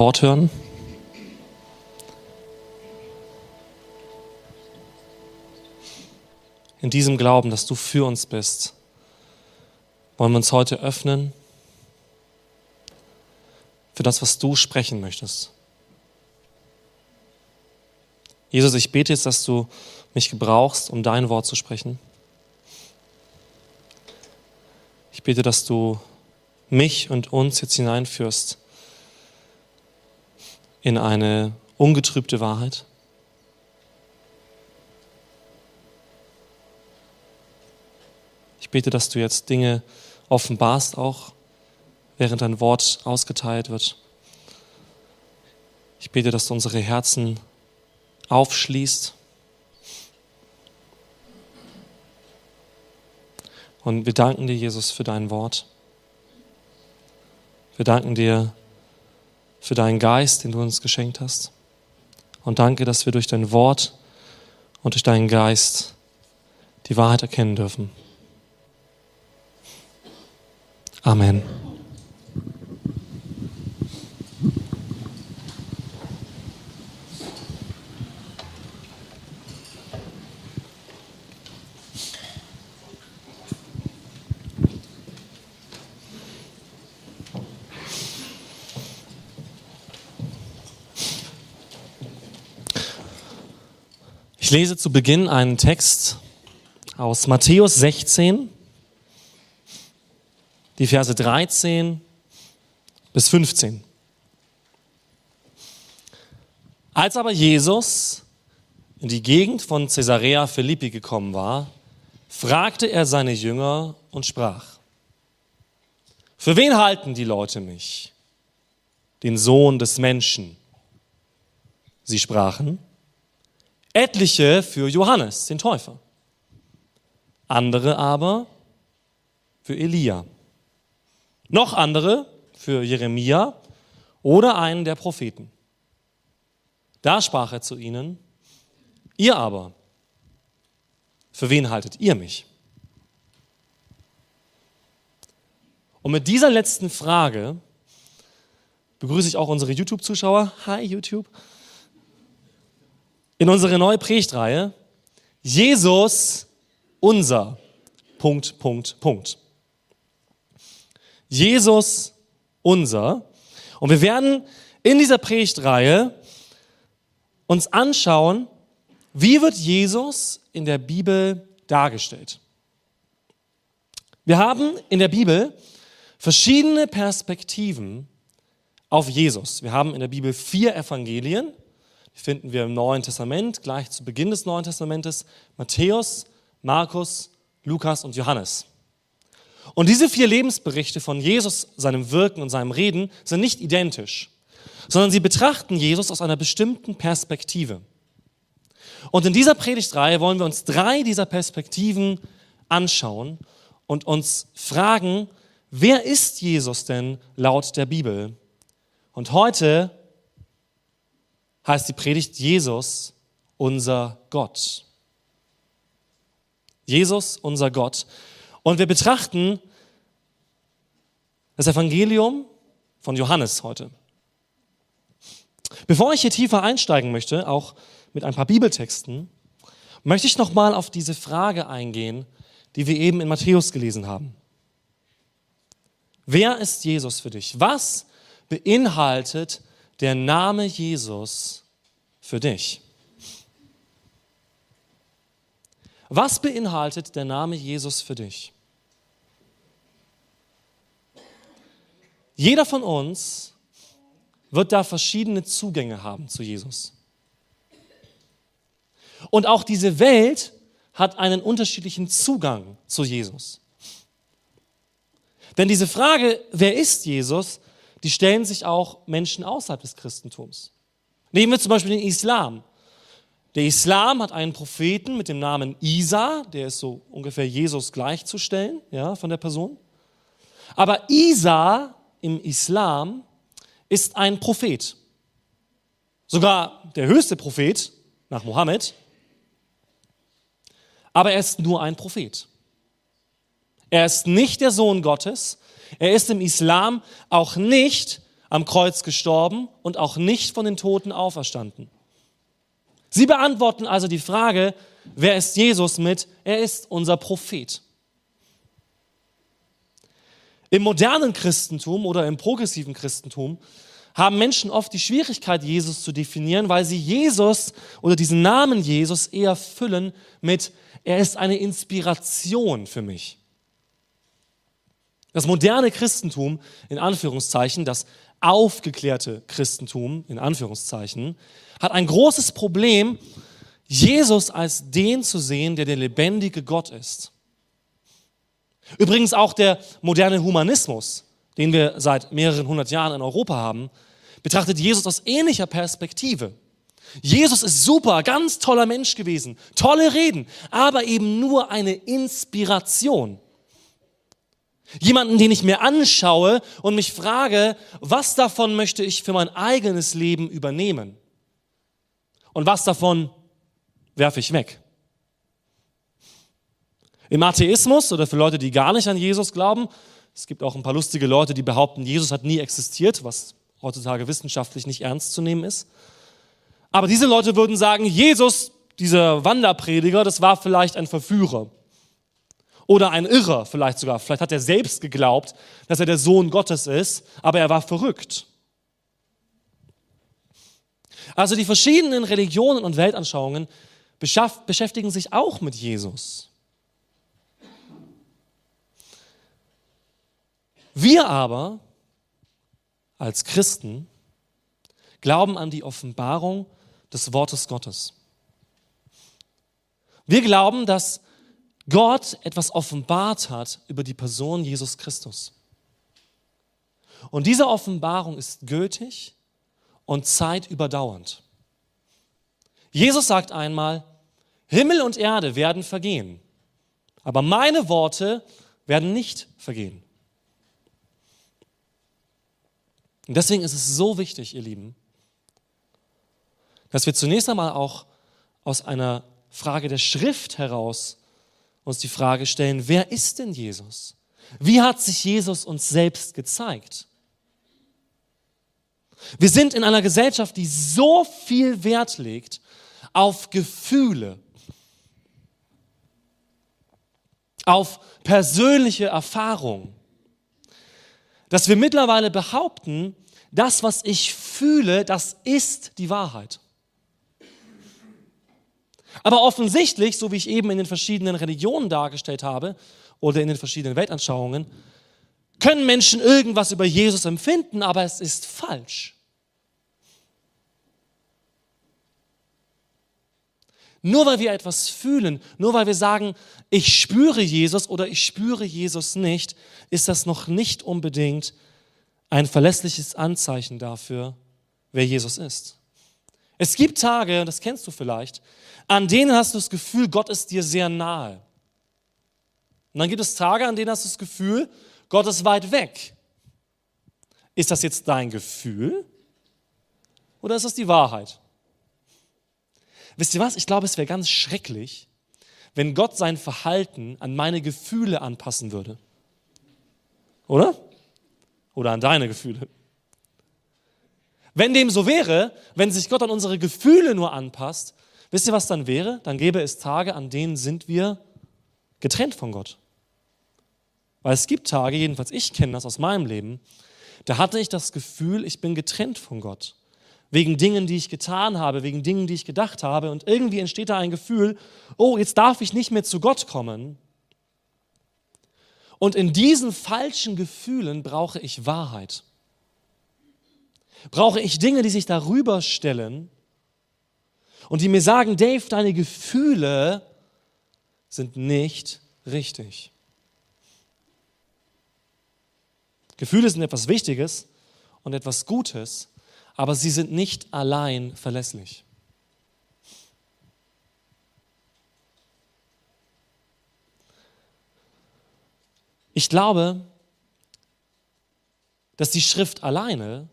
Wort hören. In diesem Glauben, dass du für uns bist, wollen wir uns heute öffnen für das, was du sprechen möchtest. Jesus, ich bete jetzt, dass du mich gebrauchst, um dein Wort zu sprechen. Ich bete, dass du mich und uns jetzt hineinführst in eine ungetrübte Wahrheit. Ich bete, dass du jetzt Dinge offenbarst, auch während dein Wort ausgeteilt wird. Ich bete, dass du unsere Herzen aufschließt. Und wir danken dir, Jesus, für dein Wort. Wir danken dir für deinen Geist, den du uns geschenkt hast. Und danke, dass wir durch dein Wort und durch deinen Geist die Wahrheit erkennen dürfen. Amen. Ich lese zu Beginn einen Text aus Matthäus 16, die Verse 13 bis 15. Als aber Jesus in die Gegend von Caesarea Philippi gekommen war, fragte er seine Jünger und sprach, für wen halten die Leute mich? Den Sohn des Menschen. Sie sprachen, Etliche für Johannes, den Täufer. Andere aber für Elia. Noch andere für Jeremia oder einen der Propheten. Da sprach er zu ihnen, ihr aber, für wen haltet ihr mich? Und mit dieser letzten Frage begrüße ich auch unsere YouTube-Zuschauer. Hi YouTube in unsere neue Predigtreihe Jesus unser. Punkt, Punkt, Punkt. Jesus unser. Und wir werden in dieser Predigtreihe uns anschauen, wie wird Jesus in der Bibel dargestellt. Wir haben in der Bibel verschiedene Perspektiven auf Jesus. Wir haben in der Bibel vier Evangelien, finden wir im Neuen Testament, gleich zu Beginn des Neuen Testamentes, Matthäus, Markus, Lukas und Johannes. Und diese vier Lebensberichte von Jesus, seinem Wirken und seinem Reden sind nicht identisch, sondern sie betrachten Jesus aus einer bestimmten Perspektive. Und in dieser Predigtreihe wollen wir uns drei dieser Perspektiven anschauen und uns fragen, wer ist Jesus denn laut der Bibel? Und heute heißt die Predigt Jesus, unser Gott. Jesus, unser Gott. Und wir betrachten das Evangelium von Johannes heute. Bevor ich hier tiefer einsteigen möchte, auch mit ein paar Bibeltexten, möchte ich nochmal auf diese Frage eingehen, die wir eben in Matthäus gelesen haben. Wer ist Jesus für dich? Was beinhaltet der Name Jesus für dich? Was beinhaltet der Name Jesus für dich? Jeder von uns wird da verschiedene Zugänge haben zu Jesus. Und auch diese Welt hat einen unterschiedlichen Zugang zu Jesus. Denn diese Frage, wer ist Jesus, die stellen sich auch Menschen außerhalb des Christentums. Nehmen wir zum Beispiel den Islam. Der Islam hat einen Propheten mit dem Namen Isa, der ist so ungefähr Jesus gleichzustellen, ja, von der Person. Aber Isa im Islam ist ein Prophet. Sogar der höchste Prophet nach Mohammed. Aber er ist nur ein Prophet. Er ist nicht der Sohn Gottes, er ist im Islam auch nicht am Kreuz gestorben und auch nicht von den Toten auferstanden. Sie beantworten also die Frage, wer ist Jesus mit? Er ist unser Prophet. Im modernen Christentum oder im progressiven Christentum haben Menschen oft die Schwierigkeit, Jesus zu definieren, weil sie Jesus oder diesen Namen Jesus eher füllen mit, er ist eine Inspiration für mich. Das moderne Christentum, in Anführungszeichen, das aufgeklärte Christentum, in Anführungszeichen, hat ein großes Problem, Jesus als den zu sehen, der der lebendige Gott ist. Übrigens auch der moderne Humanismus, den wir seit mehreren hundert Jahren in Europa haben, betrachtet Jesus aus ähnlicher Perspektive. Jesus ist super, ganz toller Mensch gewesen, tolle Reden, aber eben nur eine Inspiration. Jemanden, den ich mir anschaue und mich frage, was davon möchte ich für mein eigenes Leben übernehmen? Und was davon werfe ich weg? Im Atheismus oder für Leute, die gar nicht an Jesus glauben, es gibt auch ein paar lustige Leute, die behaupten, Jesus hat nie existiert, was heutzutage wissenschaftlich nicht ernst zu nehmen ist. Aber diese Leute würden sagen, Jesus, dieser Wanderprediger, das war vielleicht ein Verführer. Oder ein Irrer vielleicht sogar. Vielleicht hat er selbst geglaubt, dass er der Sohn Gottes ist, aber er war verrückt. Also die verschiedenen Religionen und Weltanschauungen beschäftigen sich auch mit Jesus. Wir aber als Christen glauben an die Offenbarung des Wortes Gottes. Wir glauben, dass Gott etwas offenbart hat über die Person Jesus Christus. Und diese Offenbarung ist gültig und zeitüberdauernd. Jesus sagt einmal, Himmel und Erde werden vergehen, aber meine Worte werden nicht vergehen. Und deswegen ist es so wichtig, ihr Lieben, dass wir zunächst einmal auch aus einer Frage der Schrift heraus uns die Frage stellen, wer ist denn Jesus? Wie hat sich Jesus uns selbst gezeigt? Wir sind in einer Gesellschaft, die so viel Wert legt auf Gefühle, auf persönliche Erfahrung, dass wir mittlerweile behaupten, das, was ich fühle, das ist die Wahrheit. Aber offensichtlich, so wie ich eben in den verschiedenen Religionen dargestellt habe oder in den verschiedenen Weltanschauungen, können Menschen irgendwas über Jesus empfinden, aber es ist falsch. Nur weil wir etwas fühlen, nur weil wir sagen, ich spüre Jesus oder ich spüre Jesus nicht, ist das noch nicht unbedingt ein verlässliches Anzeichen dafür, wer Jesus ist. Es gibt Tage, das kennst du vielleicht, an denen hast du das Gefühl, Gott ist dir sehr nahe. Und dann gibt es Tage, an denen hast du das Gefühl, Gott ist weit weg. Ist das jetzt dein Gefühl oder ist das die Wahrheit? Wisst ihr was? Ich glaube, es wäre ganz schrecklich, wenn Gott sein Verhalten an meine Gefühle anpassen würde. Oder? Oder an deine Gefühle. Wenn dem so wäre, wenn sich Gott an unsere Gefühle nur anpasst, wisst ihr, was dann wäre? Dann gäbe es Tage, an denen sind wir getrennt von Gott. Weil es gibt Tage, jedenfalls ich kenne das aus meinem Leben, da hatte ich das Gefühl, ich bin getrennt von Gott. Wegen Dingen, die ich getan habe, wegen Dingen, die ich gedacht habe. Und irgendwie entsteht da ein Gefühl, oh, jetzt darf ich nicht mehr zu Gott kommen. Und in diesen falschen Gefühlen brauche ich Wahrheit brauche ich Dinge, die sich darüber stellen und die mir sagen, Dave, deine Gefühle sind nicht richtig. Gefühle sind etwas Wichtiges und etwas Gutes, aber sie sind nicht allein verlässlich. Ich glaube, dass die Schrift alleine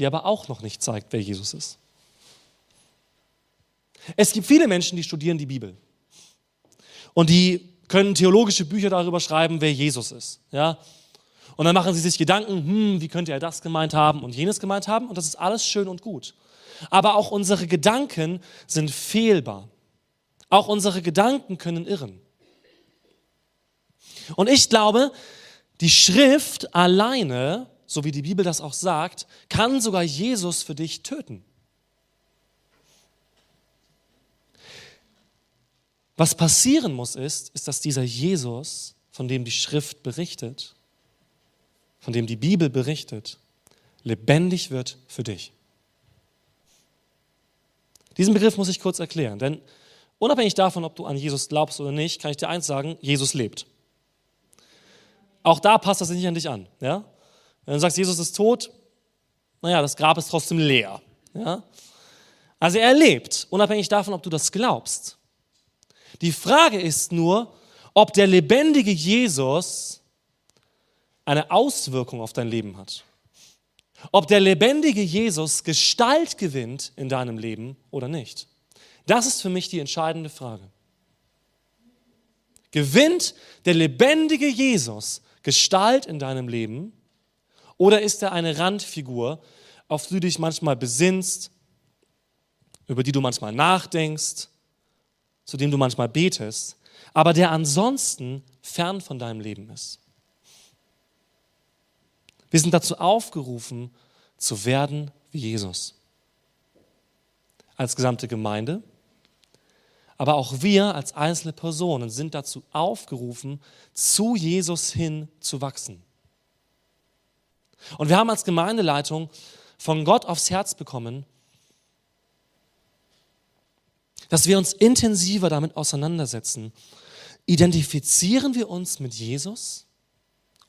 die aber auch noch nicht zeigt, wer Jesus ist. Es gibt viele Menschen, die studieren die Bibel. Und die können theologische Bücher darüber schreiben, wer Jesus ist. Ja? Und dann machen sie sich Gedanken, hm, wie könnte er das gemeint haben und jenes gemeint haben. Und das ist alles schön und gut. Aber auch unsere Gedanken sind fehlbar. Auch unsere Gedanken können irren. Und ich glaube, die Schrift alleine, so wie die Bibel das auch sagt, kann sogar Jesus für dich töten. Was passieren muss, ist, ist, dass dieser Jesus, von dem die Schrift berichtet, von dem die Bibel berichtet, lebendig wird für dich. Diesen Begriff muss ich kurz erklären, denn unabhängig davon, ob du an Jesus glaubst oder nicht, kann ich dir eins sagen, Jesus lebt. Auch da passt das nicht an dich an. Ja? Wenn du sagst, Jesus ist tot, naja, das Grab ist trotzdem leer. Ja? Also er lebt, unabhängig davon, ob du das glaubst. Die Frage ist nur, ob der lebendige Jesus eine Auswirkung auf dein Leben hat. Ob der lebendige Jesus Gestalt gewinnt in deinem Leben oder nicht. Das ist für mich die entscheidende Frage. Gewinnt der lebendige Jesus Gestalt in deinem Leben oder ist er eine Randfigur, auf die du dich manchmal besinnst, über die du manchmal nachdenkst, zu dem du manchmal betest, aber der ansonsten fern von deinem Leben ist. Wir sind dazu aufgerufen, zu werden wie Jesus. Als gesamte Gemeinde, aber auch wir als einzelne Personen sind dazu aufgerufen, zu Jesus hin zu wachsen. Und wir haben als Gemeindeleitung von Gott aufs Herz bekommen, dass wir uns intensiver damit auseinandersetzen. Identifizieren wir uns mit Jesus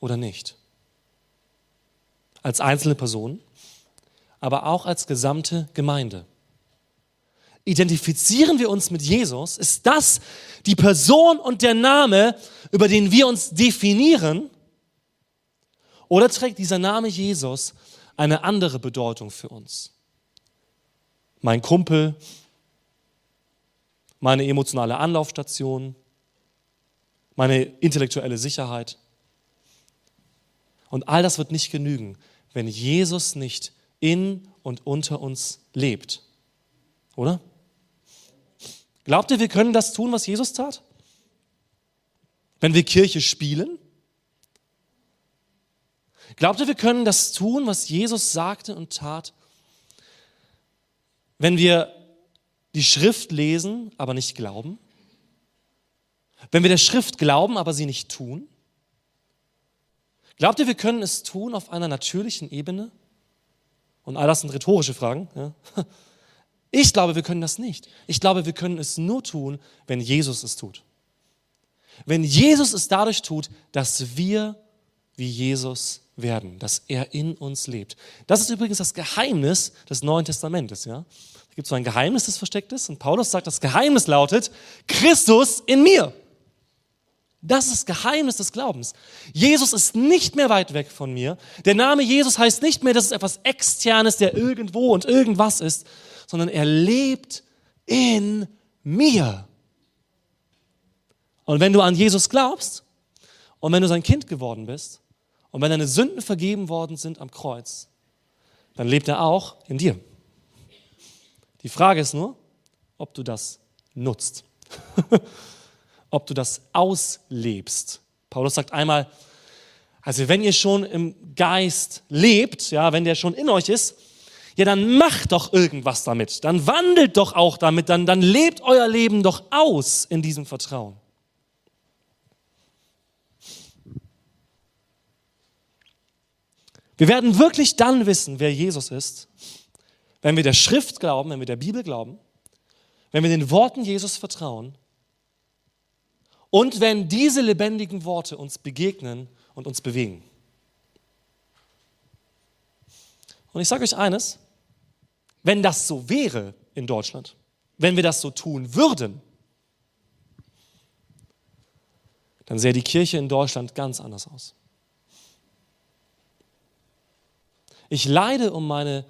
oder nicht? Als einzelne Person, aber auch als gesamte Gemeinde. Identifizieren wir uns mit Jesus? Ist das die Person und der Name, über den wir uns definieren? Oder trägt dieser Name Jesus eine andere Bedeutung für uns? Mein Kumpel, meine emotionale Anlaufstation, meine intellektuelle Sicherheit. Und all das wird nicht genügen, wenn Jesus nicht in und unter uns lebt. Oder? Glaubt ihr, wir können das tun, was Jesus tat? Wenn wir Kirche spielen? Glaubt ihr, wir können das tun, was Jesus sagte und tat? Wenn wir die Schrift lesen, aber nicht glauben? Wenn wir der Schrift glauben, aber sie nicht tun? Glaubt ihr, wir können es tun auf einer natürlichen Ebene? Und all das sind rhetorische Fragen. Ja? Ich glaube, wir können das nicht. Ich glaube, wir können es nur tun, wenn Jesus es tut. Wenn Jesus es dadurch tut, dass wir wie Jesus werden, dass er in uns lebt. Das ist übrigens das Geheimnis des Neuen Testamentes. Ja? Da gibt so ein Geheimnis, das versteckt ist. Und Paulus sagt, das Geheimnis lautet, Christus in mir. Das ist das Geheimnis des Glaubens. Jesus ist nicht mehr weit weg von mir. Der Name Jesus heißt nicht mehr, dass es etwas Externes, der irgendwo und irgendwas ist, sondern er lebt in mir. Und wenn du an Jesus glaubst und wenn du sein Kind geworden bist und wenn deine Sünden vergeben worden sind am Kreuz, dann lebt er auch in dir. Die Frage ist nur, ob du das nutzt, ob du das auslebst. Paulus sagt einmal, also wenn ihr schon im Geist lebt, ja, wenn der schon in euch ist, ja, dann macht doch irgendwas damit, dann wandelt doch auch damit, dann, dann lebt euer Leben doch aus in diesem Vertrauen. Wir werden wirklich dann wissen, wer Jesus ist, wenn wir der Schrift glauben, wenn wir der Bibel glauben, wenn wir den Worten Jesus vertrauen und wenn diese lebendigen Worte uns begegnen und uns bewegen. Und ich sage euch eines, wenn das so wäre in Deutschland, wenn wir das so tun würden, dann sähe die Kirche in Deutschland ganz anders aus. Ich leide um meine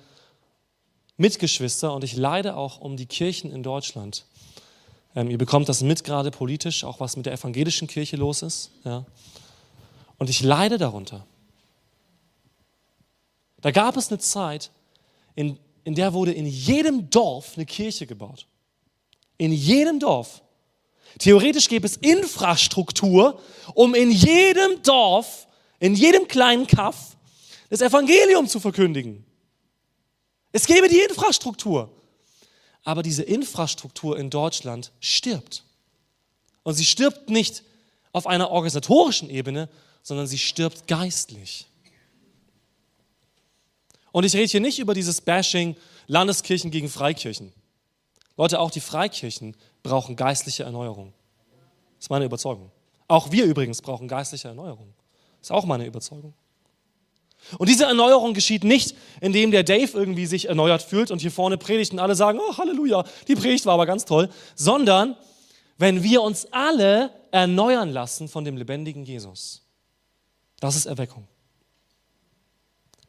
Mitgeschwister und ich leide auch um die Kirchen in Deutschland. Ähm, ihr bekommt das mit gerade politisch, auch was mit der evangelischen Kirche los ist. Ja. Und ich leide darunter. Da gab es eine Zeit, in, in der wurde in jedem Dorf eine Kirche gebaut. In jedem Dorf. Theoretisch gäbe es Infrastruktur, um in jedem Dorf, in jedem kleinen Kaff das Evangelium zu verkündigen. Es gäbe die Infrastruktur. Aber diese Infrastruktur in Deutschland stirbt. Und sie stirbt nicht auf einer organisatorischen Ebene, sondern sie stirbt geistlich. Und ich rede hier nicht über dieses Bashing Landeskirchen gegen Freikirchen. Leute, auch die Freikirchen brauchen geistliche Erneuerung. Das ist meine Überzeugung. Auch wir übrigens brauchen geistliche Erneuerung. Das ist auch meine Überzeugung. Und diese Erneuerung geschieht nicht, indem der Dave irgendwie sich erneuert fühlt und hier vorne predigt und alle sagen, oh Halleluja, die Predigt war aber ganz toll, sondern wenn wir uns alle erneuern lassen von dem lebendigen Jesus. Das ist Erweckung.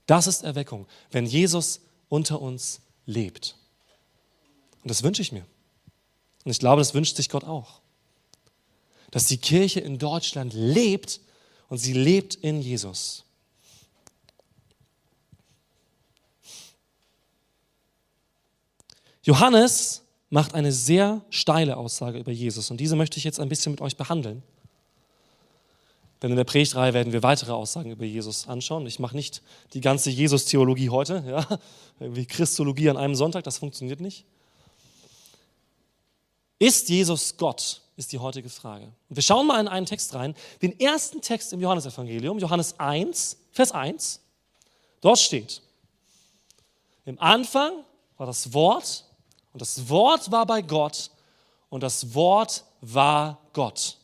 Das ist Erweckung, wenn Jesus unter uns lebt. Und das wünsche ich mir. Und ich glaube, das wünscht sich Gott auch. Dass die Kirche in Deutschland lebt und sie lebt in Jesus. Johannes macht eine sehr steile Aussage über Jesus und diese möchte ich jetzt ein bisschen mit euch behandeln. Denn in der Predigtreihe werden wir weitere Aussagen über Jesus anschauen. Ich mache nicht die ganze Jesus-Theologie heute, ja, wie Christologie an einem Sonntag, das funktioniert nicht. Ist Jesus Gott? Ist die heutige Frage. Und wir schauen mal in einen Text rein, den ersten Text im Johannesevangelium, Johannes 1, Vers 1. Dort steht: Im Anfang war das Wort und das Wort war bei Gott und das Wort war Gott.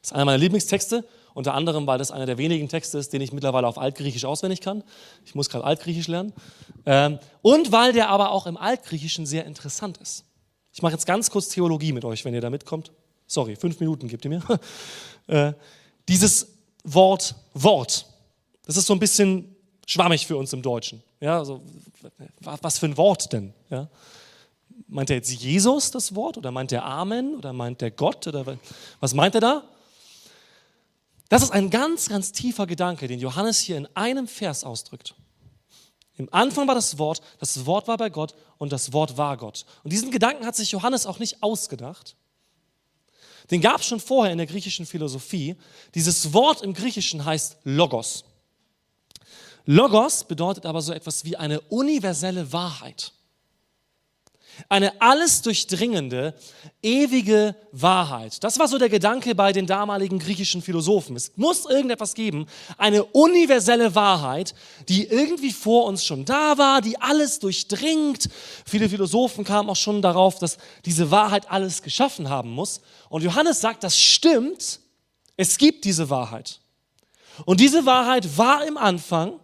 Das ist einer meiner Lieblingstexte, unter anderem, weil das einer der wenigen Texte ist, den ich mittlerweile auf Altgriechisch auswendig kann. Ich muss gerade Altgriechisch lernen. Ähm, und weil der aber auch im Altgriechischen sehr interessant ist. Ich mache jetzt ganz kurz Theologie mit euch, wenn ihr da mitkommt. Sorry, fünf Minuten gebt ihr mir. Äh, dieses Wort Wort, das ist so ein bisschen schwammig für uns im Deutschen. Ja, also, was für ein Wort denn? Ja? Meint er jetzt Jesus das Wort oder meint er Amen oder meint er Gott oder was meint er da? Das ist ein ganz, ganz tiefer Gedanke, den Johannes hier in einem Vers ausdrückt. Im Anfang war das Wort, das Wort war bei Gott und das Wort war Gott. Und diesen Gedanken hat sich Johannes auch nicht ausgedacht. Den gab es schon vorher in der griechischen Philosophie. Dieses Wort im Griechischen heißt Logos. Logos bedeutet aber so etwas wie eine universelle Wahrheit. Eine alles durchdringende, ewige Wahrheit. Das war so der Gedanke bei den damaligen griechischen Philosophen. Es muss irgendetwas geben, eine universelle Wahrheit, die irgendwie vor uns schon da war, die alles durchdringt. Viele Philosophen kamen auch schon darauf, dass diese Wahrheit alles geschaffen haben muss. Und Johannes sagt, das stimmt, es gibt diese Wahrheit. Und diese Wahrheit war im Anfang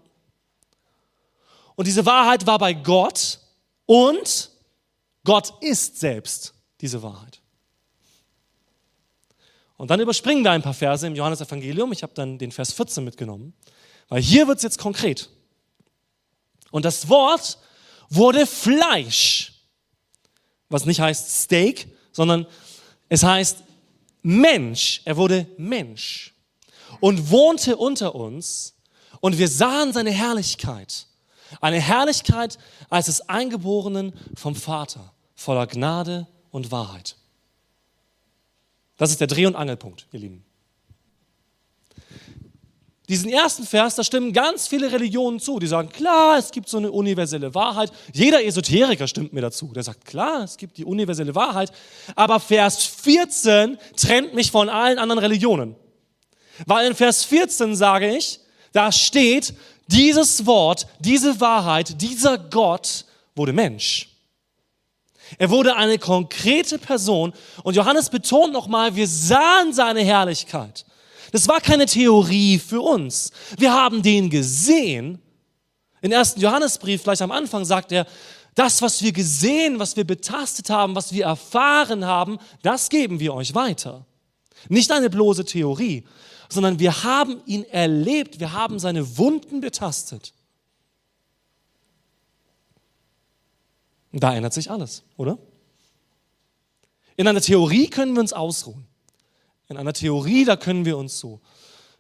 und diese Wahrheit war bei Gott und Gott ist selbst diese Wahrheit. Und dann überspringen wir ein paar Verse im Johannesevangelium. Ich habe dann den Vers 14 mitgenommen, weil hier wird es jetzt konkret. Und das Wort wurde Fleisch, was nicht heißt Steak, sondern es heißt Mensch. Er wurde Mensch und wohnte unter uns und wir sahen seine Herrlichkeit eine Herrlichkeit als des Eingeborenen vom Vater, voller Gnade und Wahrheit. Das ist der Dreh- und Angelpunkt, ihr Lieben. Diesen ersten Vers, da stimmen ganz viele Religionen zu. Die sagen, klar, es gibt so eine universelle Wahrheit. Jeder Esoteriker stimmt mir dazu. Der sagt, klar, es gibt die universelle Wahrheit. Aber Vers 14 trennt mich von allen anderen Religionen. Weil in Vers 14 sage ich, da steht, dieses Wort, diese Wahrheit, dieser Gott wurde Mensch. Er wurde eine konkrete Person und Johannes betont nochmal, wir sahen seine Herrlichkeit. Das war keine Theorie für uns. Wir haben den gesehen. Im ersten Johannesbrief, gleich am Anfang, sagt er, das, was wir gesehen, was wir betastet haben, was wir erfahren haben, das geben wir euch weiter. Nicht eine bloße Theorie, sondern wir haben ihn erlebt, wir haben seine Wunden betastet. Da ändert sich alles, oder? In einer Theorie können wir uns ausruhen. In einer Theorie, da können wir uns so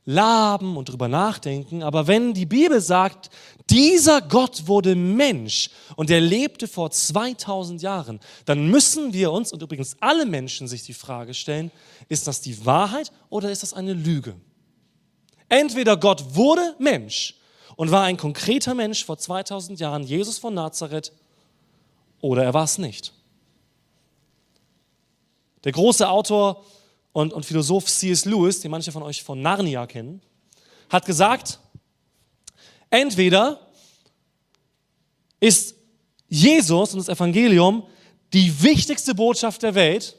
laben und drüber nachdenken. Aber wenn die Bibel sagt, dieser Gott wurde Mensch und er lebte vor 2000 Jahren, dann müssen wir uns und übrigens alle Menschen sich die Frage stellen, ist das die Wahrheit oder ist das eine Lüge? Entweder Gott wurde Mensch und war ein konkreter Mensch vor 2000 Jahren, Jesus von Nazareth, oder er war es nicht. Der große Autor und, und Philosoph C.S. Lewis, den manche von euch von Narnia kennen, hat gesagt, entweder ist Jesus und das Evangelium die wichtigste Botschaft der Welt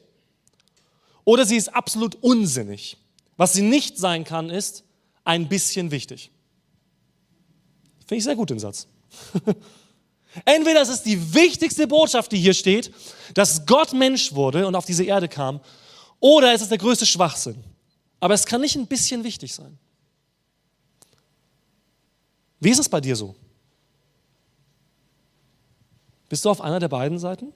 oder sie ist absolut unsinnig. Was sie nicht sein kann, ist ein bisschen wichtig. Finde ich sehr gut den Satz. Entweder es ist die wichtigste Botschaft, die hier steht, dass Gott Mensch wurde und auf diese Erde kam, oder es ist der größte Schwachsinn. Aber es kann nicht ein bisschen wichtig sein. Wie ist es bei dir so? Bist du auf einer der beiden Seiten?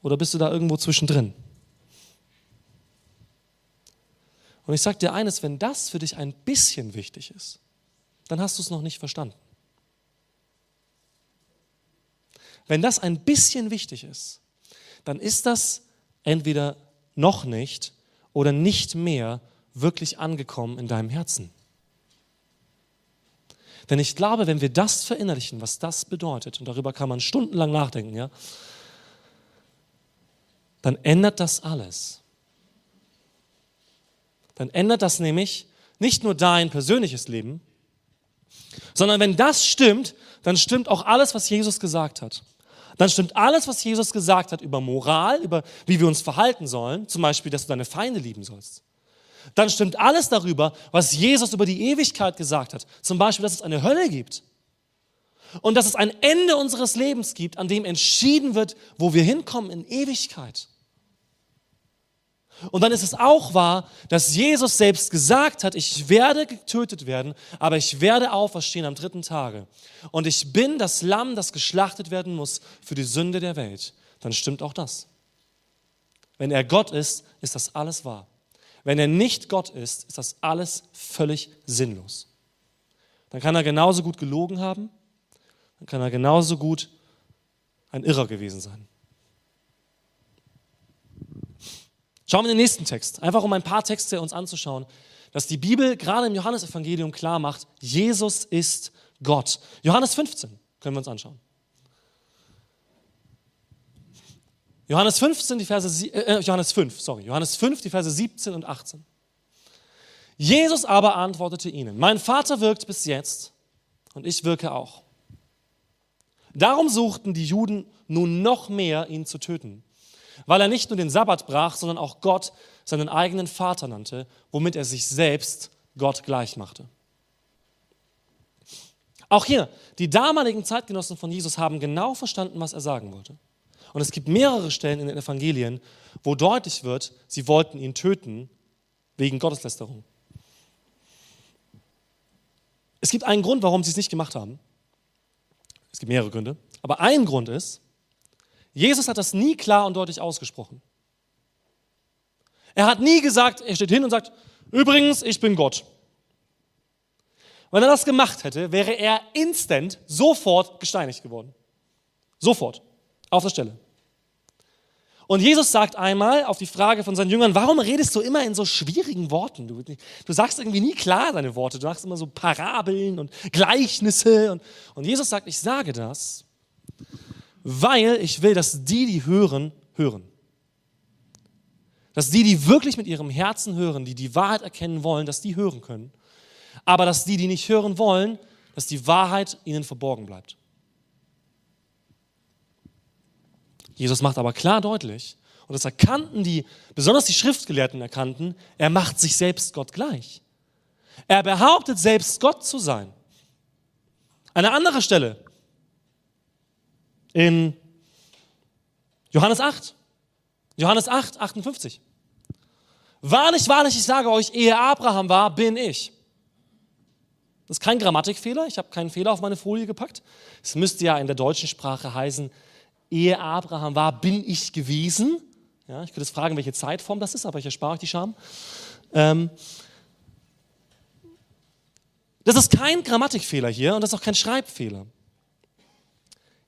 Oder bist du da irgendwo zwischendrin? Und ich sage dir eines, wenn das für dich ein bisschen wichtig ist, dann hast du es noch nicht verstanden. Wenn das ein bisschen wichtig ist, dann ist das entweder noch nicht oder nicht mehr wirklich angekommen in deinem Herzen. Denn ich glaube, wenn wir das verinnerlichen, was das bedeutet, und darüber kann man stundenlang nachdenken, ja, dann ändert das alles. Dann ändert das nämlich nicht nur dein persönliches Leben, sondern wenn das stimmt, dann stimmt auch alles, was Jesus gesagt hat dann stimmt alles, was Jesus gesagt hat über Moral, über wie wir uns verhalten sollen, zum Beispiel, dass du deine Feinde lieben sollst. Dann stimmt alles darüber, was Jesus über die Ewigkeit gesagt hat, zum Beispiel, dass es eine Hölle gibt und dass es ein Ende unseres Lebens gibt, an dem entschieden wird, wo wir hinkommen in Ewigkeit. Und dann ist es auch wahr, dass Jesus selbst gesagt hat, ich werde getötet werden, aber ich werde auferstehen am dritten Tage. Und ich bin das Lamm, das geschlachtet werden muss für die Sünde der Welt. Dann stimmt auch das. Wenn er Gott ist, ist das alles wahr. Wenn er nicht Gott ist, ist das alles völlig sinnlos. Dann kann er genauso gut gelogen haben, dann kann er genauso gut ein Irrer gewesen sein. Schauen wir in den nächsten Text, einfach um ein paar Texte uns anzuschauen, dass die Bibel gerade im Johannesevangelium klar macht, Jesus ist Gott. Johannes 15 können wir uns anschauen. Johannes 15, die Verse, äh, Johannes 5, sorry, Johannes 5, die Verse 17 und 18. Jesus aber antwortete ihnen, mein Vater wirkt bis jetzt und ich wirke auch. Darum suchten die Juden nun noch mehr, ihn zu töten weil er nicht nur den Sabbat brach, sondern auch Gott seinen eigenen Vater nannte, womit er sich selbst Gott gleich machte. Auch hier, die damaligen Zeitgenossen von Jesus haben genau verstanden, was er sagen wollte. Und es gibt mehrere Stellen in den Evangelien, wo deutlich wird, sie wollten ihn töten wegen Gotteslästerung. Es gibt einen Grund, warum sie es nicht gemacht haben. Es gibt mehrere Gründe. Aber ein Grund ist, Jesus hat das nie klar und deutlich ausgesprochen. Er hat nie gesagt, er steht hin und sagt, übrigens, ich bin Gott. Wenn er das gemacht hätte, wäre er instant, sofort gesteinigt geworden. Sofort, auf der Stelle. Und Jesus sagt einmal auf die Frage von seinen Jüngern, warum redest du immer in so schwierigen Worten? Du, du sagst irgendwie nie klar deine Worte, du machst immer so Parabeln und Gleichnisse. Und, und Jesus sagt, ich sage das, weil ich will, dass die, die hören, hören. Dass die, die wirklich mit ihrem Herzen hören, die die Wahrheit erkennen wollen, dass die hören können. Aber dass die, die nicht hören wollen, dass die Wahrheit ihnen verborgen bleibt. Jesus macht aber klar deutlich, und das erkannten die, besonders die Schriftgelehrten erkannten, er macht sich selbst Gott gleich. Er behauptet selbst Gott zu sein. Eine andere Stelle, in Johannes 8. Johannes 8, 58. Wahrlich, wahrlich, ich sage euch, ehe Abraham war, bin ich. Das ist kein Grammatikfehler, ich habe keinen Fehler auf meine Folie gepackt. Es müsste ja in der deutschen Sprache heißen, ehe Abraham war, bin ich gewesen. Ja, ich könnte jetzt fragen, welche Zeitform das ist, aber ich erspare euch die Scham. Ähm, das ist kein Grammatikfehler hier und das ist auch kein Schreibfehler.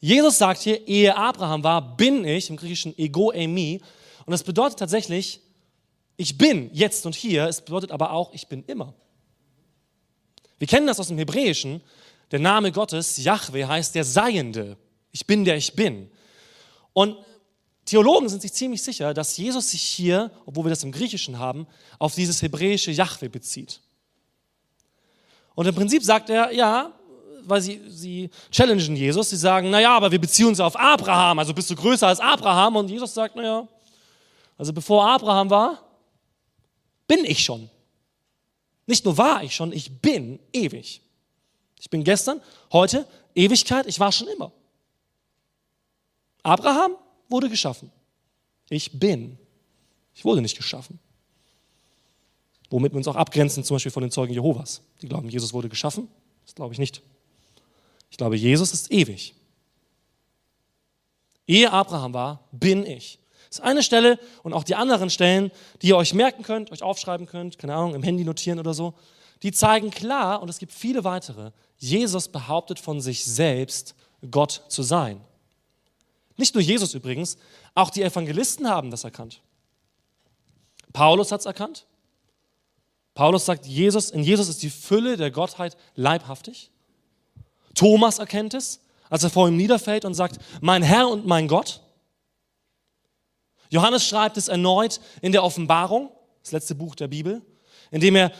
Jesus sagt hier, ehe Abraham war, bin ich, im Griechischen ego eimi. Und das bedeutet tatsächlich, ich bin jetzt und hier. Es bedeutet aber auch, ich bin immer. Wir kennen das aus dem Hebräischen. Der Name Gottes, Yahweh, heißt der Seiende. Ich bin der ich bin. Und Theologen sind sich ziemlich sicher, dass Jesus sich hier, obwohl wir das im Griechischen haben, auf dieses hebräische Yahweh bezieht. Und im Prinzip sagt er, ja, weil sie, sie challengen Jesus, sie sagen, naja, aber wir beziehen uns auf Abraham, also bist du größer als Abraham? Und Jesus sagt, naja, also bevor Abraham war, bin ich schon. Nicht nur war ich schon, ich bin ewig. Ich bin gestern, heute, Ewigkeit, ich war schon immer. Abraham wurde geschaffen. Ich bin. Ich wurde nicht geschaffen. Womit wir uns auch abgrenzen, zum Beispiel von den Zeugen Jehovas. Die glauben, Jesus wurde geschaffen. Das glaube ich nicht. Ich glaube, Jesus ist ewig. Ehe Abraham war, bin ich. Das ist eine Stelle und auch die anderen Stellen, die ihr euch merken könnt, euch aufschreiben könnt, keine Ahnung, im Handy notieren oder so, die zeigen klar, und es gibt viele weitere, Jesus behauptet von sich selbst, Gott zu sein. Nicht nur Jesus übrigens, auch die Evangelisten haben das erkannt. Paulus hat es erkannt. Paulus sagt, Jesus, in Jesus ist die Fülle der Gottheit leibhaftig. Thomas erkennt es, als er vor ihm niederfällt und sagt, mein Herr und mein Gott. Johannes schreibt es erneut in der Offenbarung, das letzte Buch der Bibel, in dem er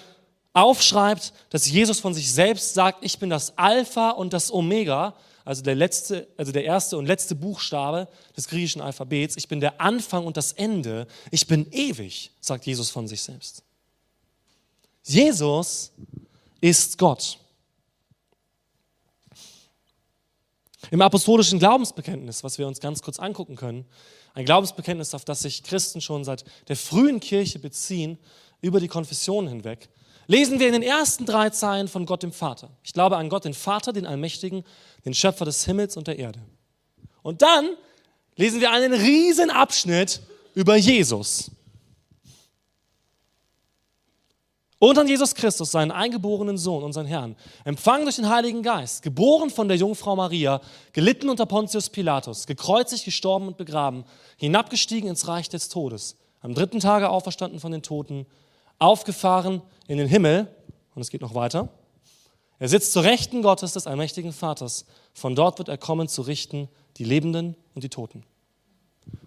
aufschreibt, dass Jesus von sich selbst sagt, ich bin das Alpha und das Omega, also der letzte, also der erste und letzte Buchstabe des griechischen Alphabets. Ich bin der Anfang und das Ende. Ich bin ewig, sagt Jesus von sich selbst. Jesus ist Gott. Im apostolischen Glaubensbekenntnis, was wir uns ganz kurz angucken können, ein Glaubensbekenntnis, auf das sich Christen schon seit der frühen Kirche beziehen, über die Konfessionen hinweg, lesen wir in den ersten drei Zeilen von Gott dem Vater. Ich glaube an Gott den Vater, den Allmächtigen, den Schöpfer des Himmels und der Erde. Und dann lesen wir einen riesen Abschnitt über Jesus. Und an Jesus Christus, seinen eingeborenen Sohn, unseren Herrn, empfangen durch den Heiligen Geist, geboren von der Jungfrau Maria, gelitten unter Pontius Pilatus, gekreuzigt, gestorben und begraben, hinabgestiegen ins Reich des Todes, am dritten Tage auferstanden von den Toten, aufgefahren in den Himmel, und es geht noch weiter. Er sitzt zur Rechten Gottes des allmächtigen Vaters. Von dort wird er kommen zu richten die Lebenden und die Toten.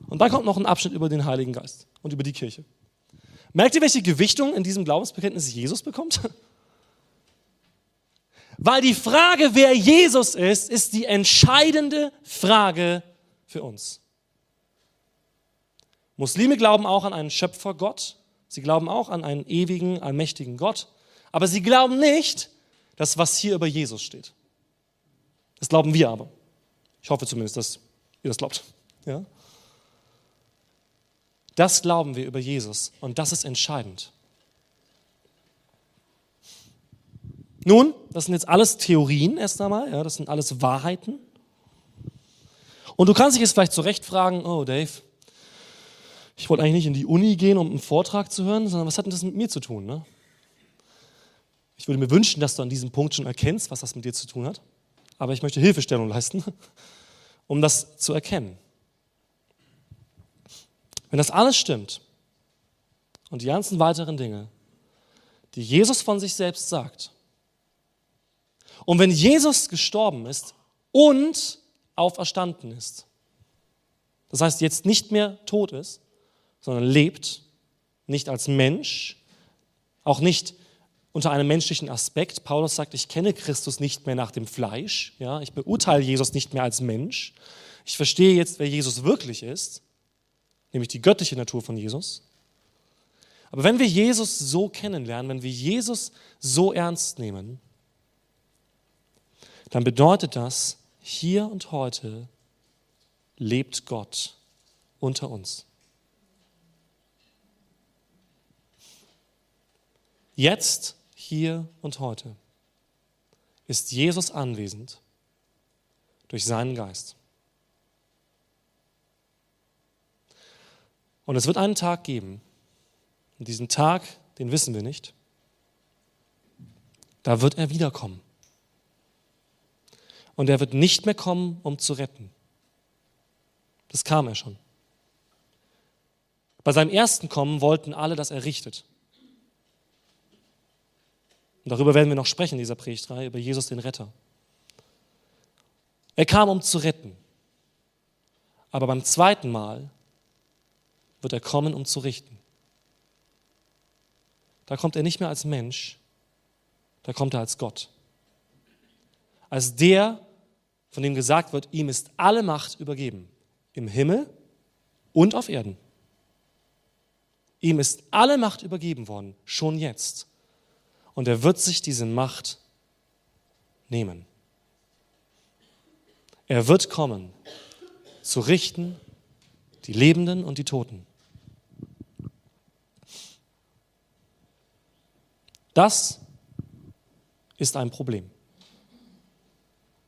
Und dann kommt noch ein Abschnitt über den Heiligen Geist und über die Kirche. Merkt ihr, welche Gewichtung in diesem Glaubensbekenntnis Jesus bekommt? Weil die Frage, wer Jesus ist, ist die entscheidende Frage für uns. Muslime glauben auch an einen Schöpfergott. Sie glauben auch an einen ewigen, allmächtigen Gott. Aber sie glauben nicht, dass was hier über Jesus steht. Das glauben wir aber. Ich hoffe zumindest, dass ihr das glaubt. Ja? Das glauben wir über Jesus und das ist entscheidend. Nun, das sind jetzt alles Theorien erst einmal, ja, das sind alles Wahrheiten. Und du kannst dich jetzt vielleicht zurecht fragen, oh Dave, ich wollte eigentlich nicht in die Uni gehen, um einen Vortrag zu hören, sondern was hat denn das mit mir zu tun? Ne? Ich würde mir wünschen, dass du an diesem Punkt schon erkennst, was das mit dir zu tun hat. Aber ich möchte Hilfestellung leisten, um das zu erkennen. Wenn das alles stimmt und die ganzen weiteren Dinge, die Jesus von sich selbst sagt, und wenn Jesus gestorben ist und auferstanden ist, das heißt jetzt nicht mehr tot ist, sondern lebt, nicht als Mensch, auch nicht unter einem menschlichen Aspekt. Paulus sagt, ich kenne Christus nicht mehr nach dem Fleisch, ja, ich beurteile Jesus nicht mehr als Mensch. Ich verstehe jetzt, wer Jesus wirklich ist nämlich die göttliche Natur von Jesus. Aber wenn wir Jesus so kennenlernen, wenn wir Jesus so ernst nehmen, dann bedeutet das, hier und heute lebt Gott unter uns. Jetzt, hier und heute ist Jesus anwesend durch seinen Geist. Und es wird einen Tag geben, und diesen Tag, den wissen wir nicht. Da wird er wiederkommen. Und er wird nicht mehr kommen, um zu retten. Das kam er schon. Bei seinem ersten Kommen wollten alle, dass er richtet. Und darüber werden wir noch sprechen in dieser Predigtreihe, über Jesus den Retter. Er kam, um zu retten. Aber beim zweiten Mal wird er kommen, um zu richten. Da kommt er nicht mehr als Mensch, da kommt er als Gott. Als der, von dem gesagt wird, ihm ist alle Macht übergeben, im Himmel und auf Erden. Ihm ist alle Macht übergeben worden, schon jetzt. Und er wird sich diese Macht nehmen. Er wird kommen, zu richten die Lebenden und die Toten. Das ist ein Problem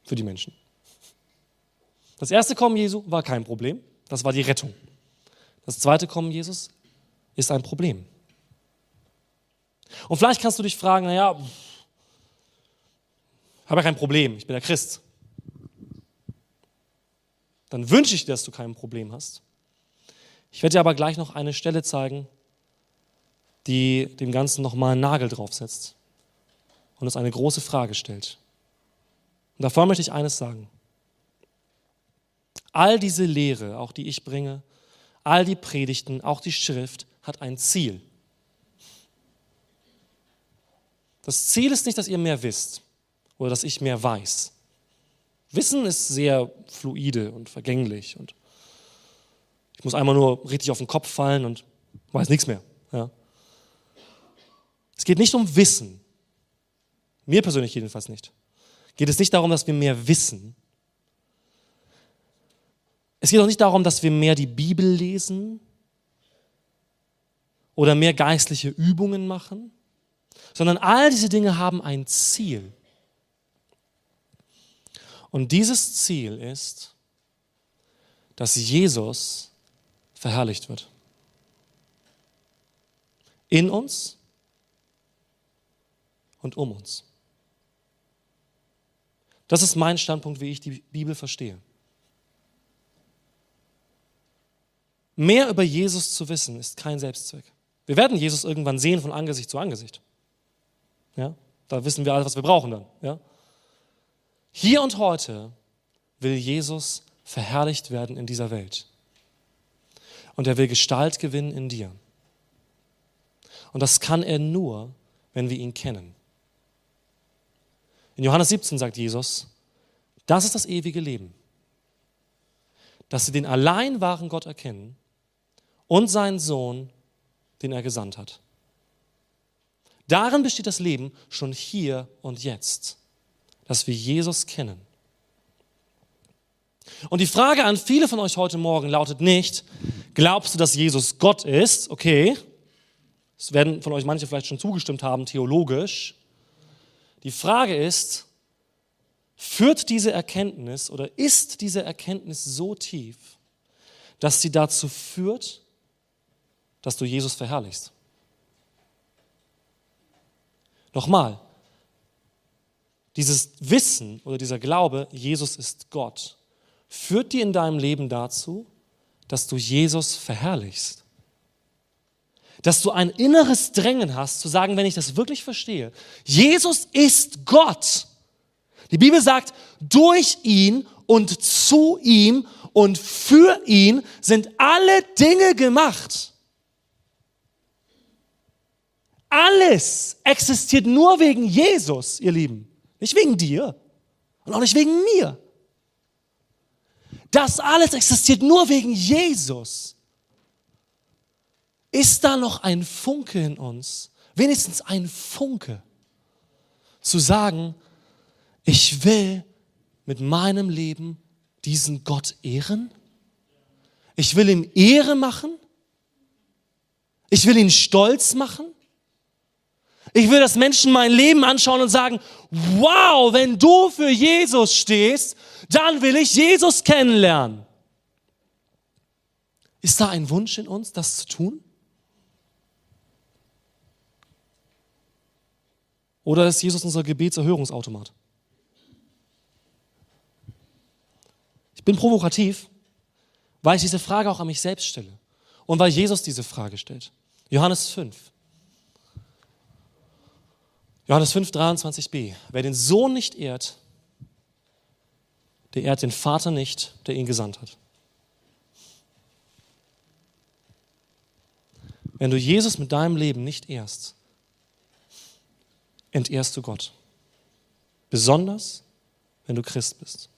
für die Menschen. Das erste Kommen Jesu war kein Problem, das war die Rettung. Das zweite Kommen Jesus ist ein Problem. Und vielleicht kannst du dich fragen, naja, habe ja kein Problem, ich bin der Christ. Dann wünsche ich dir, dass du kein Problem hast. Ich werde dir aber gleich noch eine Stelle zeigen, die dem Ganzen nochmal einen Nagel draufsetzt und uns eine große Frage stellt. Und davor möchte ich eines sagen. All diese Lehre, auch die ich bringe, all die Predigten, auch die Schrift, hat ein Ziel. Das Ziel ist nicht, dass ihr mehr wisst oder dass ich mehr weiß. Wissen ist sehr fluide und vergänglich und ich muss einmal nur richtig auf den Kopf fallen und weiß nichts mehr. Ja. Es geht nicht um Wissen. Mir persönlich jedenfalls nicht. Geht es nicht darum, dass wir mehr wissen. Es geht auch nicht darum, dass wir mehr die Bibel lesen oder mehr geistliche Übungen machen, sondern all diese Dinge haben ein Ziel. Und dieses Ziel ist, dass Jesus verherrlicht wird. In uns und um uns. Das ist mein Standpunkt, wie ich die Bibel verstehe. Mehr über Jesus zu wissen, ist kein Selbstzweck. Wir werden Jesus irgendwann sehen von Angesicht zu Angesicht. Ja? Da wissen wir alles, was wir brauchen dann. Ja? Hier und heute will Jesus verherrlicht werden in dieser Welt. Und er will Gestalt gewinnen in dir. Und das kann er nur, wenn wir ihn kennen. In Johannes 17 sagt Jesus, das ist das ewige Leben, dass sie den allein wahren Gott erkennen und seinen Sohn, den er gesandt hat. Darin besteht das Leben schon hier und jetzt, dass wir Jesus kennen. Und die Frage an viele von euch heute Morgen lautet nicht, glaubst du, dass Jesus Gott ist? Okay, es werden von euch manche vielleicht schon zugestimmt haben, theologisch. Die Frage ist, führt diese Erkenntnis oder ist diese Erkenntnis so tief, dass sie dazu führt, dass du Jesus verherrlichst? Nochmal, dieses Wissen oder dieser Glaube, Jesus ist Gott, führt dir in deinem Leben dazu, dass du Jesus verherrlichst dass du ein inneres Drängen hast, zu sagen, wenn ich das wirklich verstehe, Jesus ist Gott. Die Bibel sagt, durch ihn und zu ihm und für ihn sind alle Dinge gemacht. Alles existiert nur wegen Jesus, ihr Lieben. Nicht wegen dir und auch nicht wegen mir. Das alles existiert nur wegen Jesus. Ist da noch ein Funke in uns? Wenigstens ein Funke. Zu sagen, ich will mit meinem Leben diesen Gott ehren? Ich will ihm Ehre machen? Ich will ihn stolz machen? Ich will, dass Menschen mein Leben anschauen und sagen, wow, wenn du für Jesus stehst, dann will ich Jesus kennenlernen. Ist da ein Wunsch in uns, das zu tun? Oder ist Jesus unser Gebetserhörungsautomat? Ich bin provokativ, weil ich diese Frage auch an mich selbst stelle und weil Jesus diese Frage stellt. Johannes 5. Johannes 5, 23b. Wer den Sohn nicht ehrt, der ehrt den Vater nicht, der ihn gesandt hat. Wenn du Jesus mit deinem Leben nicht ehrst, entehrst du Gott. Besonders, wenn du Christ bist.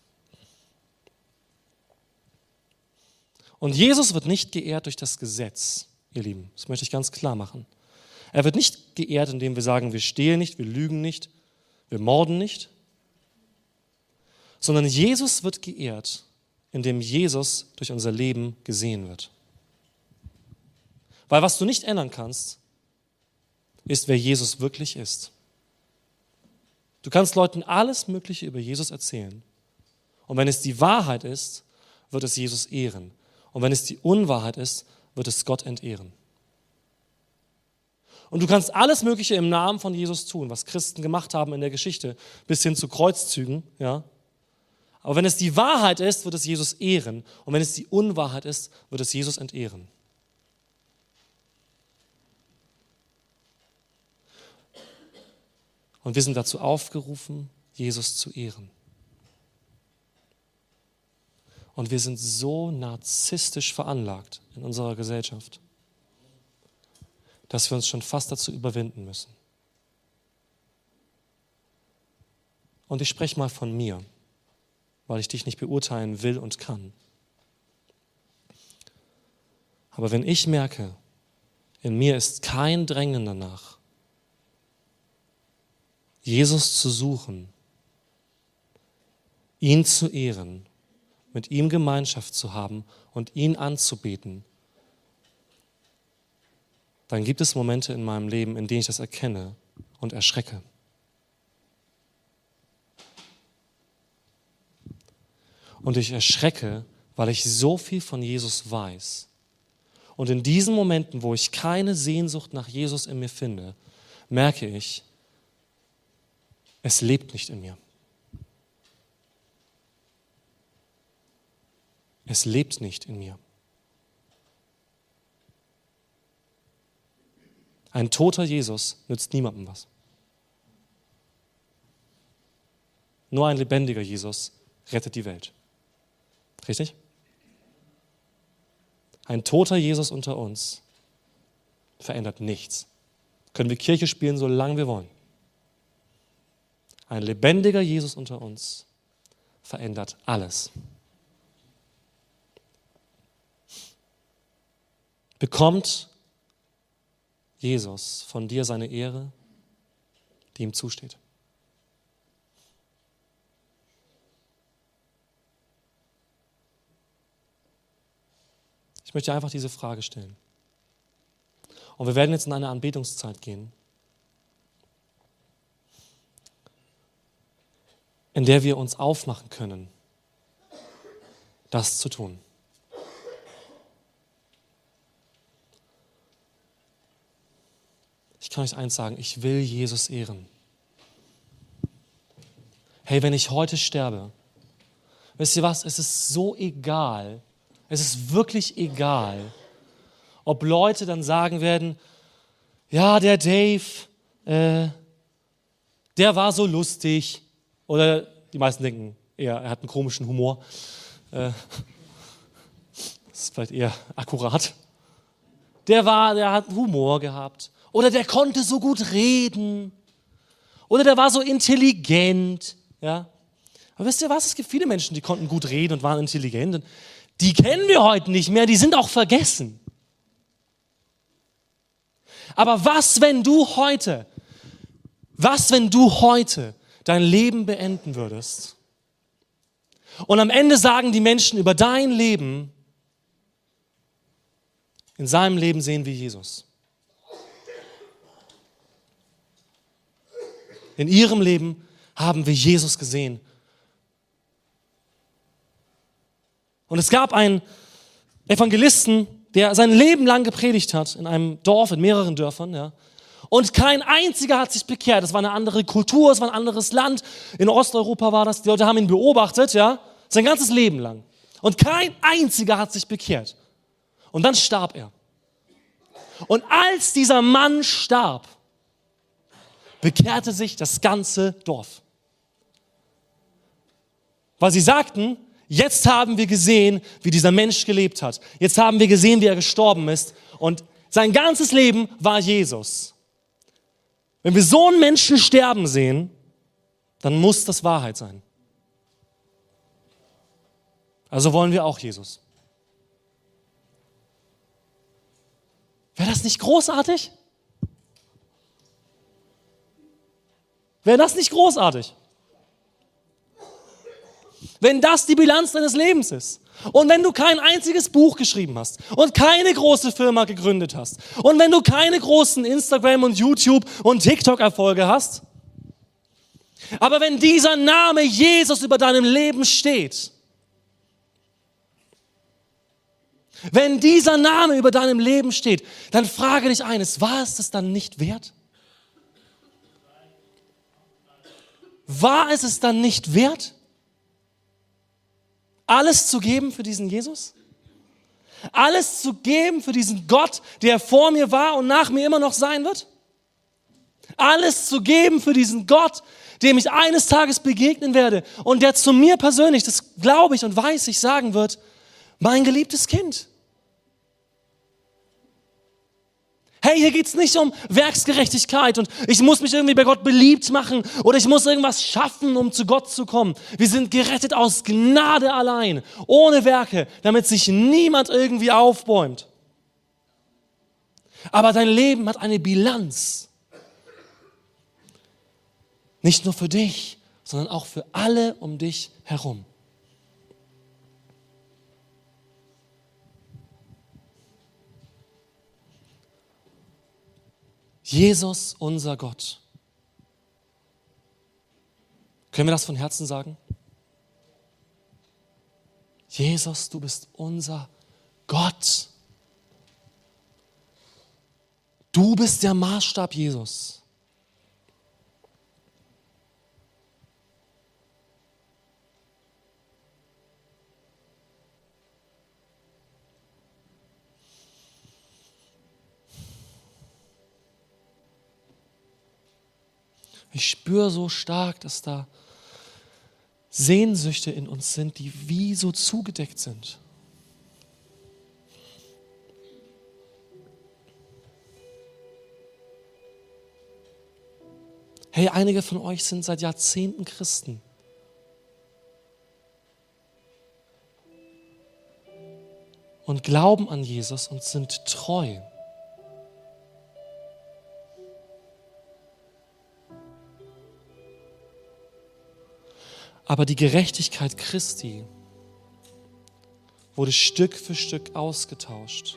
Und Jesus wird nicht geehrt durch das Gesetz, ihr Lieben. Das möchte ich ganz klar machen. Er wird nicht geehrt, indem wir sagen, wir stehlen nicht, wir lügen nicht, wir morden nicht, sondern Jesus wird geehrt, indem Jesus durch unser Leben gesehen wird. Weil was du nicht ändern kannst, ist, wer Jesus wirklich ist. Du kannst Leuten alles Mögliche über Jesus erzählen. Und wenn es die Wahrheit ist, wird es Jesus ehren. Und wenn es die Unwahrheit ist, wird es Gott entehren. Und du kannst alles Mögliche im Namen von Jesus tun, was Christen gemacht haben in der Geschichte, bis hin zu Kreuzzügen, ja. Aber wenn es die Wahrheit ist, wird es Jesus ehren. Und wenn es die Unwahrheit ist, wird es Jesus entehren. Und wir sind dazu aufgerufen, Jesus zu ehren. Und wir sind so narzisstisch veranlagt in unserer Gesellschaft, dass wir uns schon fast dazu überwinden müssen. Und ich spreche mal von mir, weil ich dich nicht beurteilen will und kann. Aber wenn ich merke, in mir ist kein Drängen danach, Jesus zu suchen, ihn zu ehren, mit ihm Gemeinschaft zu haben und ihn anzubeten, dann gibt es Momente in meinem Leben, in denen ich das erkenne und erschrecke. Und ich erschrecke, weil ich so viel von Jesus weiß. Und in diesen Momenten, wo ich keine Sehnsucht nach Jesus in mir finde, merke ich, es lebt nicht in mir. Es lebt nicht in mir. Ein toter Jesus nützt niemandem was. Nur ein lebendiger Jesus rettet die Welt. Richtig? Ein toter Jesus unter uns verändert nichts. Können wir Kirche spielen, solange wir wollen. Ein lebendiger Jesus unter uns verändert alles. Bekommt Jesus von dir seine Ehre, die ihm zusteht. Ich möchte einfach diese Frage stellen. Und wir werden jetzt in eine Anbetungszeit gehen. In der wir uns aufmachen können, das zu tun. Ich kann euch eins sagen, ich will Jesus ehren. Hey, wenn ich heute sterbe, wisst ihr was, es ist so egal, es ist wirklich egal, ob Leute dann sagen werden, ja, der Dave, äh, der war so lustig, oder die meisten denken eher, er hat einen komischen Humor. Äh, das ist vielleicht eher akkurat. Der war, der hat Humor gehabt. Oder der konnte so gut reden. Oder der war so intelligent. Ja. Aber wisst ihr was? Es gibt viele Menschen, die konnten gut reden und waren intelligent. Und die kennen wir heute nicht mehr, die sind auch vergessen. Aber was, wenn du heute, was, wenn du heute dein Leben beenden würdest. Und am Ende sagen die Menschen über dein Leben, in seinem Leben sehen wir Jesus. In ihrem Leben haben wir Jesus gesehen. Und es gab einen Evangelisten, der sein Leben lang gepredigt hat in einem Dorf, in mehreren Dörfern, ja. Und kein einziger hat sich bekehrt. Es war eine andere Kultur, es war ein anderes Land. In Osteuropa war das. Die Leute haben ihn beobachtet, ja, sein ganzes Leben lang. Und kein einziger hat sich bekehrt. Und dann starb er. Und als dieser Mann starb, bekehrte sich das ganze Dorf. Weil sie sagten, jetzt haben wir gesehen, wie dieser Mensch gelebt hat. Jetzt haben wir gesehen, wie er gestorben ist. Und sein ganzes Leben war Jesus. Wenn wir so einen Menschen sterben sehen, dann muss das Wahrheit sein. Also wollen wir auch Jesus. Wäre das nicht großartig? Wäre das nicht großartig? Wenn das die Bilanz deines Lebens ist. Und wenn du kein einziges Buch geschrieben hast und keine große Firma gegründet hast und wenn du keine großen Instagram und YouTube und TikTok Erfolge hast, aber wenn dieser Name Jesus über deinem Leben steht, wenn dieser Name über deinem Leben steht, dann frage dich eines, war es das dann nicht wert? War es es dann nicht wert? Alles zu geben für diesen Jesus? Alles zu geben für diesen Gott, der vor mir war und nach mir immer noch sein wird? Alles zu geben für diesen Gott, dem ich eines Tages begegnen werde und der zu mir persönlich, das glaube ich und weiß ich, sagen wird, mein geliebtes Kind. Hey, hier geht es nicht um Werksgerechtigkeit und ich muss mich irgendwie bei Gott beliebt machen oder ich muss irgendwas schaffen, um zu Gott zu kommen. Wir sind gerettet aus Gnade allein, ohne Werke, damit sich niemand irgendwie aufbäumt. Aber dein Leben hat eine Bilanz. Nicht nur für dich, sondern auch für alle um dich herum. Jesus, unser Gott. Können wir das von Herzen sagen? Jesus, du bist unser Gott. Du bist der Maßstab, Jesus. Ich spüre so stark, dass da Sehnsüchte in uns sind, die wie so zugedeckt sind. Hey, einige von euch sind seit Jahrzehnten Christen. Und glauben an Jesus und sind treu. Aber die Gerechtigkeit Christi wurde Stück für Stück ausgetauscht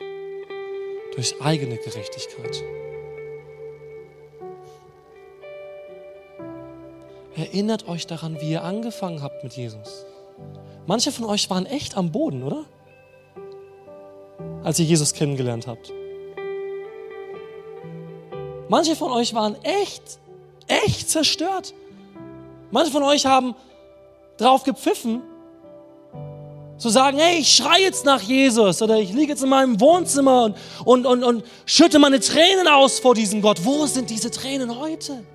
durch eigene Gerechtigkeit. Erinnert euch daran, wie ihr angefangen habt mit Jesus. Manche von euch waren echt am Boden, oder? Als ihr Jesus kennengelernt habt. Manche von euch waren echt, echt zerstört. Manche von euch haben drauf gepfiffen, zu sagen, hey, ich schreie jetzt nach Jesus oder ich liege jetzt in meinem Wohnzimmer und, und, und, und schütte meine Tränen aus vor diesem Gott. Wo sind diese Tränen heute?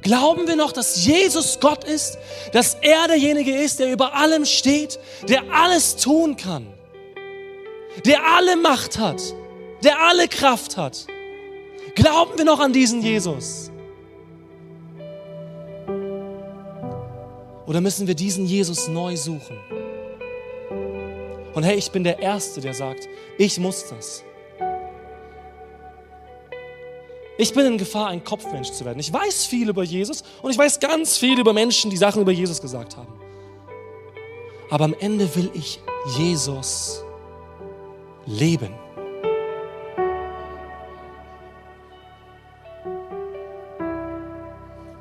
Glauben wir noch, dass Jesus Gott ist, dass er derjenige ist, der über allem steht, der alles tun kann, der alle Macht hat, der alle Kraft hat? Glauben wir noch an diesen Jesus? Oder müssen wir diesen Jesus neu suchen? Und hey, ich bin der Erste, der sagt, ich muss das. Ich bin in Gefahr, ein Kopfmensch zu werden. Ich weiß viel über Jesus und ich weiß ganz viel über Menschen, die Sachen über Jesus gesagt haben. Aber am Ende will ich Jesus leben.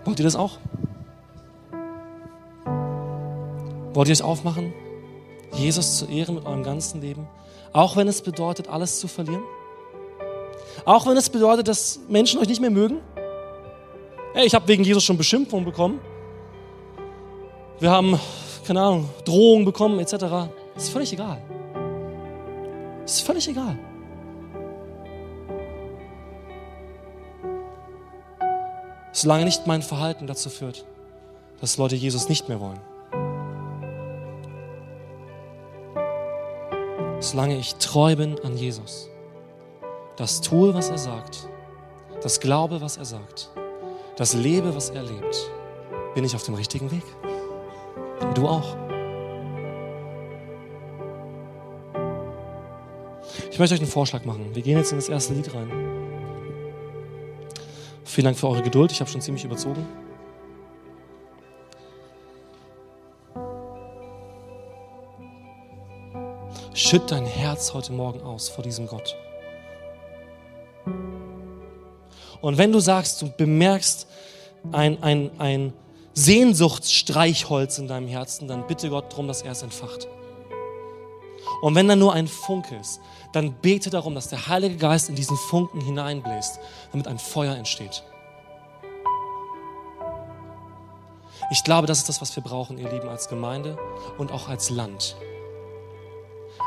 Wollt ihr das auch? Wollt ihr es aufmachen? Jesus zu ehren mit eurem ganzen Leben, auch wenn es bedeutet, alles zu verlieren? Auch wenn es bedeutet, dass Menschen euch nicht mehr mögen? Hey, ich habe wegen Jesus schon Beschimpfungen bekommen. Wir haben, keine Ahnung, Drohungen bekommen, etc. Ist völlig egal. Ist völlig egal. Solange nicht mein Verhalten dazu führt, dass Leute Jesus nicht mehr wollen. Solange ich treu bin an Jesus, das tue, was er sagt, das glaube, was er sagt, das lebe, was er lebt, bin ich auf dem richtigen Weg. Du auch. Ich möchte euch einen Vorschlag machen. Wir gehen jetzt in das erste Lied rein. Vielen Dank für eure Geduld. Ich habe schon ziemlich überzogen. Schütt dein Herz heute Morgen aus vor diesem Gott. Und wenn du sagst, du bemerkst ein, ein, ein Sehnsuchtsstreichholz in deinem Herzen, dann bitte Gott darum, dass er es entfacht. Und wenn da nur ein Funke ist, dann bete darum, dass der Heilige Geist in diesen Funken hineinbläst, damit ein Feuer entsteht. Ich glaube, das ist das, was wir brauchen, ihr Lieben, als Gemeinde und auch als Land.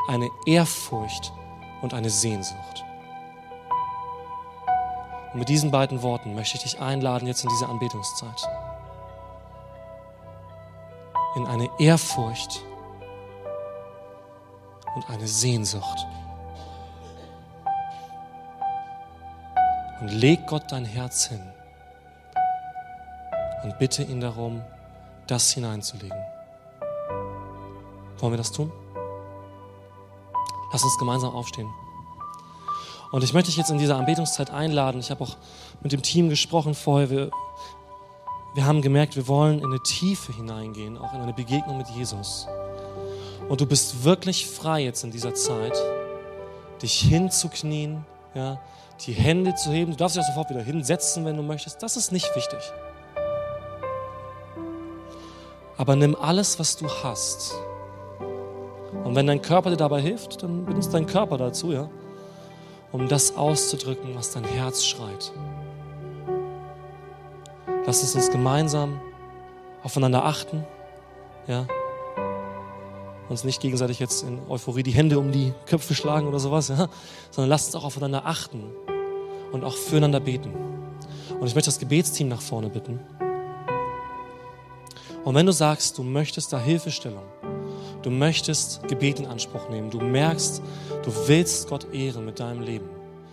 Eine Ehrfurcht und eine Sehnsucht. Und mit diesen beiden Worten möchte ich dich einladen jetzt in diese Anbetungszeit. In eine Ehrfurcht und eine Sehnsucht. Und leg Gott dein Herz hin und bitte ihn darum, das hineinzulegen. Wollen wir das tun? Lass uns gemeinsam aufstehen. Und ich möchte dich jetzt in dieser Anbetungszeit einladen. Ich habe auch mit dem Team gesprochen vorher. Wir, wir haben gemerkt, wir wollen in eine Tiefe hineingehen, auch in eine Begegnung mit Jesus. Und du bist wirklich frei jetzt in dieser Zeit, dich hinzuknien, ja, die Hände zu heben. Du darfst dich auch sofort wieder hinsetzen, wenn du möchtest. Das ist nicht wichtig. Aber nimm alles, was du hast. Und wenn dein Körper dir dabei hilft, dann benutzt dein Körper dazu, ja, um das auszudrücken, was dein Herz schreit. Lass uns uns gemeinsam aufeinander achten, ja, uns nicht gegenseitig jetzt in Euphorie die Hände um die Köpfe schlagen oder sowas, ja? sondern lasst uns auch aufeinander achten und auch füreinander beten. Und ich möchte das Gebetsteam nach vorne bitten. Und wenn du sagst, du möchtest da Hilfestellung, du möchtest Gebet in Anspruch nehmen, du merkst, du willst Gott ehren mit deinem Leben,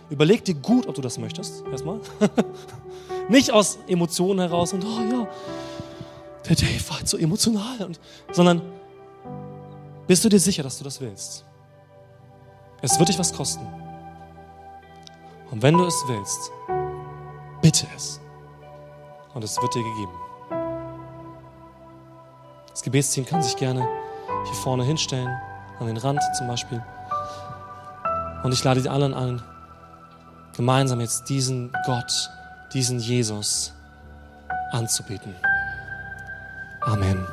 überleg dir gut, ob du das möchtest, erstmal. Nicht aus Emotionen heraus und, oh ja, der Dave war halt so emotional, und, sondern bist du dir sicher, dass du das willst? Es wird dich was kosten. Und wenn du es willst, bitte es. Und es wird dir gegeben. Das Gebetsteam kann sich gerne hier vorne hinstellen, an den Rand zum Beispiel. Und ich lade die allen ein, gemeinsam jetzt diesen Gott, diesen Jesus anzubeten. Amen.